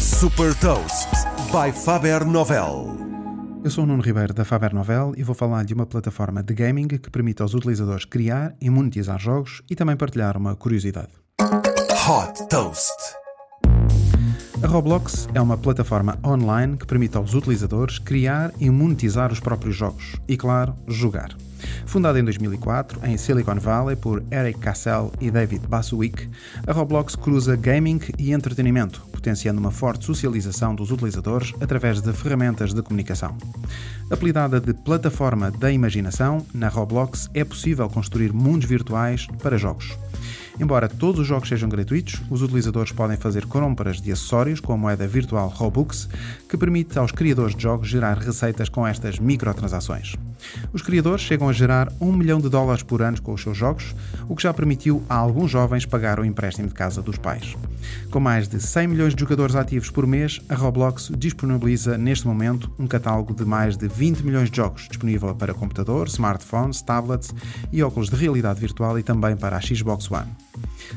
Super Toast by Faber Novel. Eu sou o Nuno Ribeiro da Faber Novel e vou falar de uma plataforma de gaming que permite aos utilizadores criar e monetizar jogos e também partilhar uma curiosidade. Hot Toast. A Roblox é uma plataforma online que permite aos utilizadores criar e monetizar os próprios jogos e, claro, jogar. Fundada em 2004 em Silicon Valley por Eric Cassell e David Baswick, a Roblox cruza gaming e entretenimento, potenciando uma forte socialização dos utilizadores através de ferramentas de comunicação. Apelidada de plataforma da imaginação, na Roblox é possível construir mundos virtuais para jogos. Embora todos os jogos sejam gratuitos, os utilizadores podem fazer compras de acessórios com a moeda virtual Robux, que permite aos criadores de jogos gerar receitas com estas microtransações. Os criadores chegam a gerar 1 milhão de dólares por ano com os seus jogos, o que já permitiu a alguns jovens pagar o empréstimo de casa dos pais. Com mais de 100 milhões de jogadores ativos por mês, a Roblox disponibiliza neste momento um catálogo de mais de 20 milhões de jogos, disponível para computador, smartphones, tablets e óculos de realidade virtual e também para a Xbox One.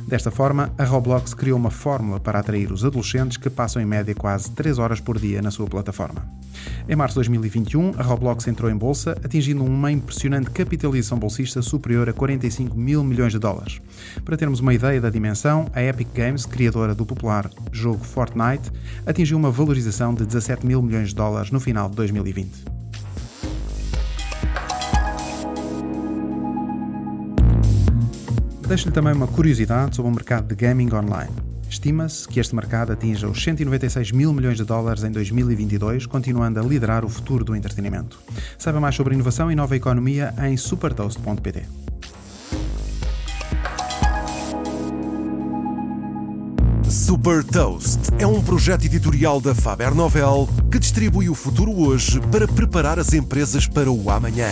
Desta forma, a Roblox criou uma fórmula para atrair os adolescentes que passam em média quase 3 horas por dia na sua plataforma. Em março de 2021, a Roblox entrou em bolsa, atingindo uma impressionante capitalização bolsista superior a 45 mil milhões de dólares. Para termos uma ideia da dimensão, a Epic Games, criadora do popular jogo Fortnite, atingiu uma valorização de 17 mil milhões de dólares no final de 2020. Deixo-lhe também uma curiosidade sobre o mercado de gaming online. Estima-se que este mercado atinja os 196 mil milhões de dólares em 2022, continuando a liderar o futuro do entretenimento. Saiba mais sobre inovação e nova economia em supertoast.pt. Super Toast é um projeto editorial da Faber Novel que distribui o futuro hoje para preparar as empresas para o amanhã.